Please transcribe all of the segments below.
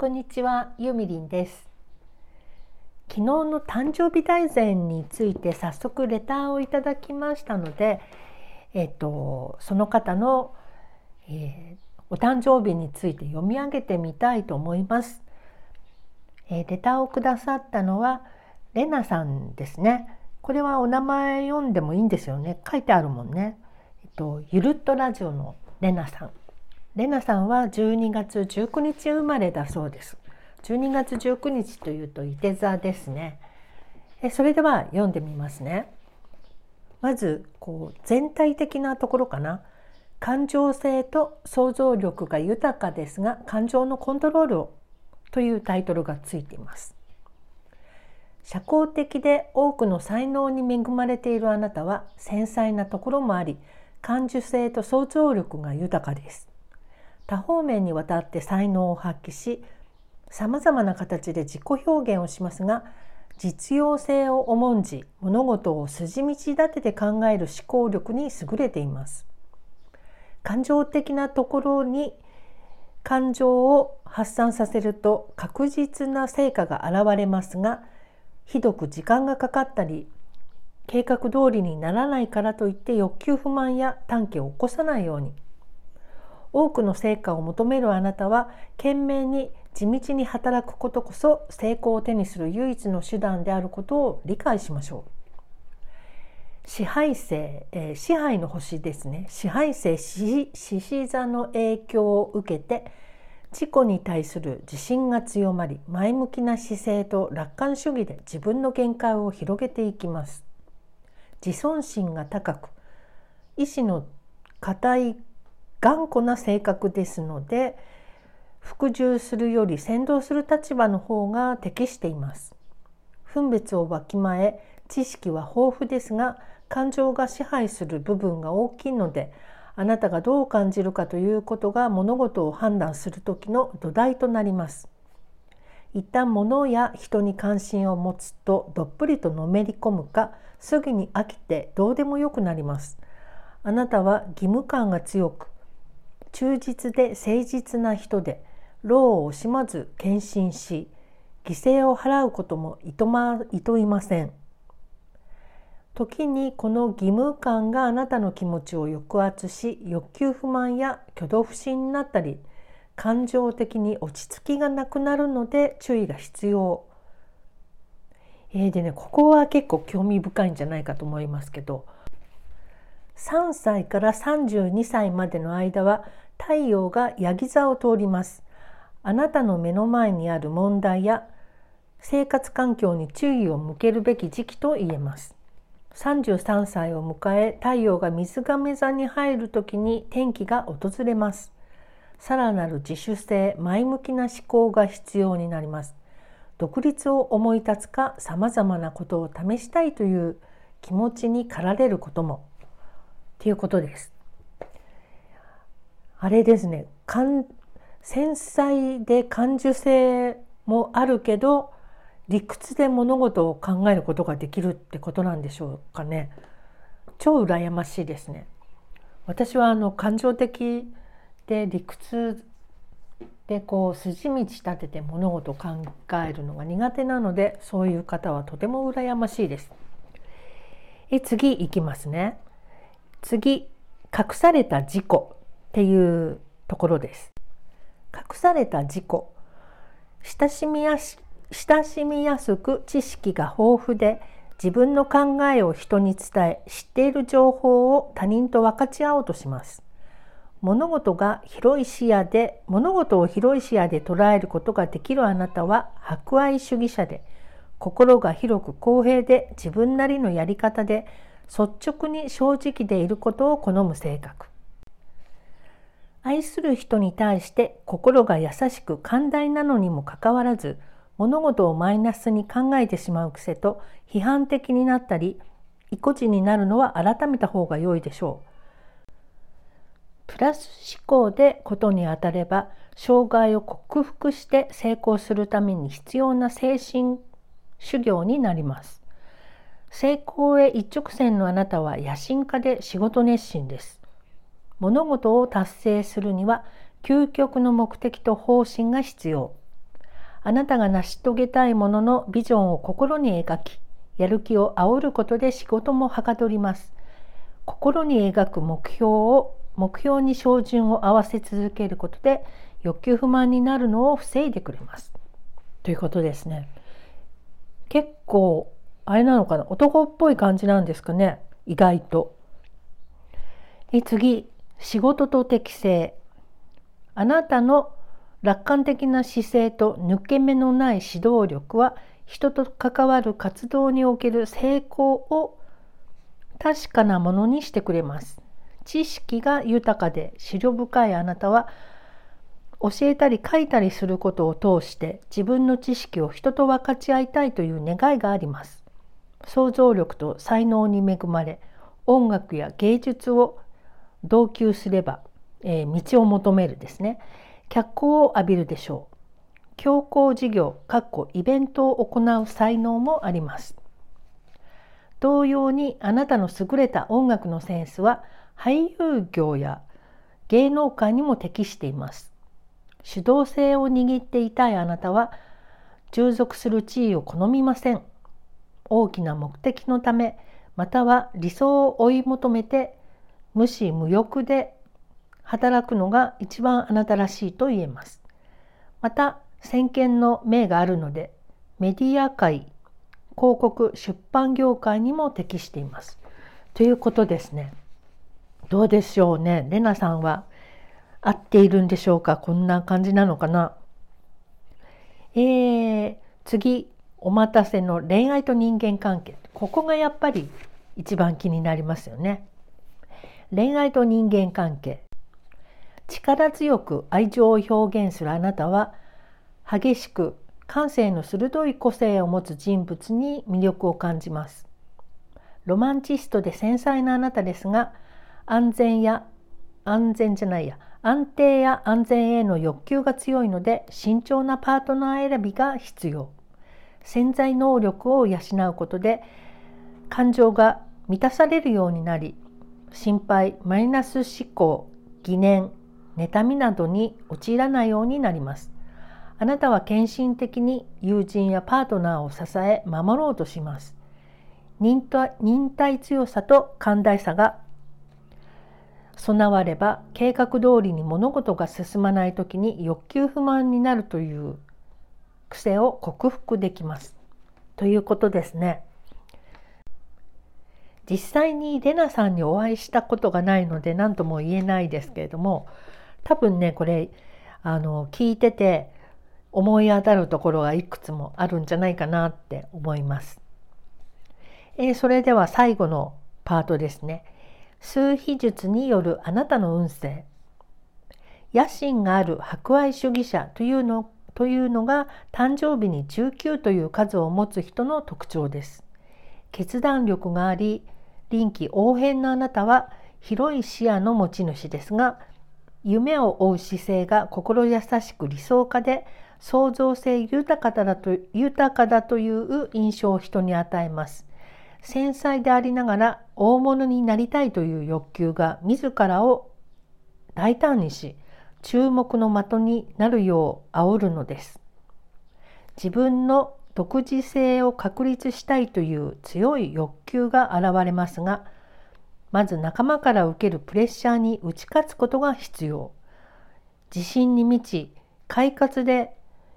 こんにちは、ゆみりんです昨日の誕生日大全について早速レターをいただきましたので、えっと、その方の、えー、お誕生日について読み上げてみたいと思います。えー、レターをくださったのはレナさんですね。これはお名前読んでもいいんですよね。書いてあるもんね。えっと、ゆるっとラジオのレナさん。レナさんは12月19日生まれだそうです。12月19日というと伊手座ですね。えそれでは読んでみますね。まずこう全体的なところかな。感情性と想像力が豊かですが感情のコントロールをというタイトルがついています。社交的で多くの才能に恵まれているあなたは繊細なところもあり感受性と想像力が豊かです。多方面にわたって才能を発揮しさまざまな形で自己表現をしますが実用性を重んじ物事を筋道立てて考える思考力に優れています。感情的なところに感情を発散させると確実な成果が現れますがひどく時間がかかったり計画通りにならないからといって欲求不満や短期を起こさないように多くの成果を求めるあなたは懸命に地道に働くことこそ成功を手にする唯一の手段であることを理解しましょう。支配性、えー、支配の星ですね支配性獅子座の影響を受けて自己に対する自信が強まり前向きな姿勢と楽観主義で自分の限界を広げていきます自尊心が高く意志の固い頑固な性格ですので服従するより先導する立場の方が適しています。分別をわきまえ知識は豊富ですが感情が支配する部分が大きいのであなたがどう感じるかということが物事を判断する時の土台となります。一旦物や人に関心を持つとどっぷりとのめり込むかすぐに飽きてどうでもよくなります。あなたは義務感が強く忠実で誠実な人で労を惜しまず献身し犠牲を払うこともいと,、ま、いといません時にこの義務感があなたの気持ちを抑圧し欲求不満や挙動不審になったり感情的に落ち着きがなくなるので注意が必要。えー、でねここは結構興味深いんじゃないかと思いますけど3歳から32歳までの間は太陽がヤギ座を通ります。あなたの目の前にある問題や生活環境に注意を向けるべき時期と言えます。33歳を迎え太陽が水亀座に入る時に天気が訪れます。さらなる自主性、前向きな思考が必要になります。独立を思い立つかさまざまなことを試したいという気持ちに駆られることもいうことです。あれですね繊細で感受性もあるけど理屈で物事を考えることができるってことなんでしょうかね。超羨ましいですね。私はあの感情的で理屈でこう筋道立てて物事を考えるのが苦手なのでそういう方はとても羨ましいです。え次いきますね。次隠された事故っていうところです。隠された事故親しみやす親しみやすく知識が豊富で自分の考えを人に伝え知っている情報を他人と分かち合おうとします。物事が広い視野で物事を広い視野で捉えることができるあなたは博愛主義者で心が広く公平で自分なりのやり方で率直に正直でいることを好む性格愛する人に対して心が優しく寛大なのにもかかわらず物事をマイナスに考えてしまう癖と批判的になったり意固地になるのは改めた方が良いでしょう。プラス思考でことに当たれば障害を克服して成功するために必要な精神修行になります。成功へ一直線のあなたは野心家で仕事熱心です。物事を達成するには究極の目的と方針が必要。あなたが成し遂げたいもののビジョンを心に描きやる気を煽ることで仕事もはかどります心に描く目標を目標に照準を合わせ続けることで欲求不満になるのを防いでくれますということですね結構あれなのかな？男っぽい感じなんですかね？意外と。え次仕事と適性あなたの楽観的な姿勢と抜け目のない指導力は人と関わる活動における成功を確かなものにしてくれます。知識が豊かで資料深いあなたは教えたり書いたりすることを通して自分の知識を人と分かち合いたいという願いがあります。想像力と才能に恵まれ音楽や芸術を同級すれば、えー、道を求めるですね。脚光を浴びるでしょう。強行事業かっこイベントを行う才能もあります。同様にあなたの優れた音楽のセンスは俳優業や芸能界にも適しています。主導性を握っていたいあなたは従属する地位を好みません。大きな目的のためまたは理想を追い求めて無視無欲で働くのが一番あなたらしいと言えます。また先見の明があるのでメディア界広告出版業界にも適しています。ということですね。どうでしょうね。レナさんは合っているんでしょうか？こんな感じなのかな？えー、次お待たせの恋愛と人間関係ここがやっぱり一番気になりますよね。恋愛と人間関係力強く愛情を表現するあなたは激しく感性の鋭い個性を持つ人物に魅力を感じます。ロマンチストで繊細なあなたですが安全や安全じゃないや安定や安全への欲求が強いので慎重なパートナー選びが必要潜在能力を養うことで感情が満たされるようになり心配マイナス思考疑念妬みなどに陥らないようになります。あなたは献身的に友人やパートナーを支え守ろうとします。忍耐強さと寛大さが備われば計画通りに物事が進まない時に欲求不満になるという癖を克服できますということですね。実際にレナさんにお会いしたことがないので何とも言えないですけれども多分ねこれあの聞いてて思い当たるところがいくつもあるんじゃないかなって思います。えー、それでは最後のパートですね。数秘術によるあなたの運勢。野心がある博愛主義者というのというのが誕生日に19という数を持つ人の特徴です。決断力があり臨機応変なあなたは広い視野の持ち主ですが夢を追う姿勢が心優しく理想家で創造性豊かだと豊かだという印象を人に与えます。繊細でありながら大物になりたいという欲求が自らを大胆にし注目の的になるよう煽るのです。自分の独自性を確立したいという強い欲求が現れますがまず仲間から受けるプレッシャーに打ち勝つことが必要自信に満ち快活で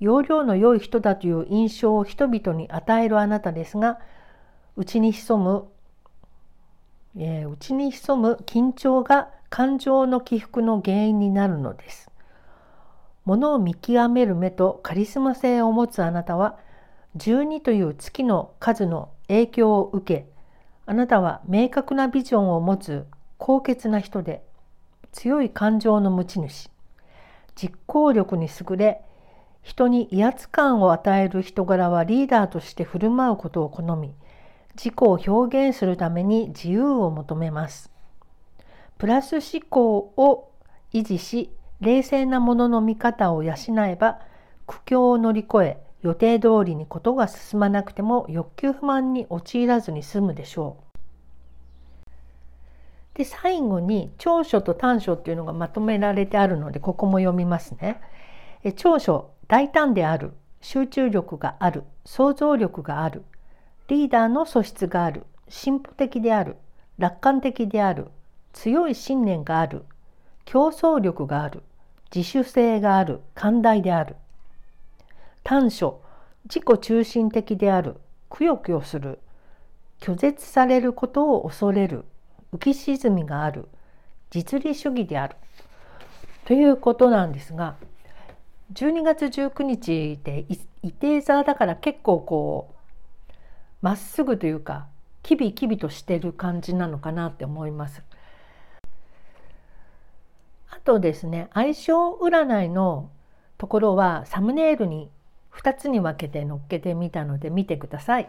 容量の良い人だという印象を人々に与えるあなたですが内に潜む、えー、内に潜む緊張が感情の起伏の原因になるのです。ものを見極める目とカリスマ性を持つあなたは12という月の数の影響を受けあなたは明確なビジョンを持つ高潔な人で強い感情の持ち主実行力に優れ人に威圧感を与える人柄はリーダーとして振る舞うことを好み自己を表現するために自由を求めますプラス思考を維持し冷静なものの見方を養えば苦境を乗り越え予定通りにことが進まなくても欲求不満に陥らずに済むでしょう。で最後に長所と短所っていうのがまとめられてあるのでここも読みますね。え長所大胆である集中力がある想像力があるリーダーの素質がある進歩的である楽観的である強い信念がある。競争力がある。自主性がある。寛大である。短所。自己中心的である。くよくよする。拒絶されることを恐れる。浮き沈みがある。実利主義である。ということなんですが12月19日で伊手座だから結構こうまっすぐというかキビキビとしてる感じなのかなって思います。とですね相性占いのところはサムネイルに2つに分けて載っけてみたので見てください。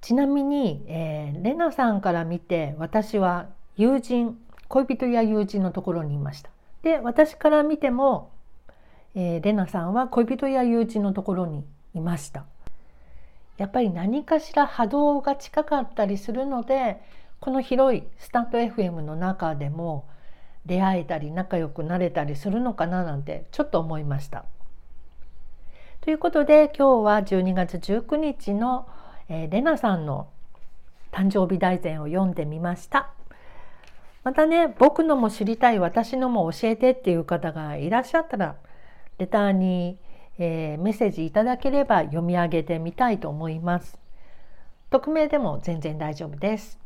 ちなみに、えー、レナさんから見て私は友人恋人や友人のところにいました。で私から見ても、えー、レナさんは恋人や友人のところにいました。やっぱり何かしら波動が近かったりするのでこの広いスタンド FM の中でも出会えたり仲良くなれたりするのかななんてちょっと思いました。ということで今日は12月19日の、えー、レナさんの誕生日大全を読んでみました。またね僕のも知りたい私のも教えてっていう方がいらっしゃったらレターに、えー、メッセージいただければ読み上げてみたいと思います。匿名でも全然大丈夫です。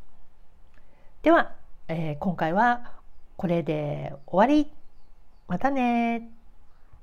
では、えー、今回はこれで終わり。またね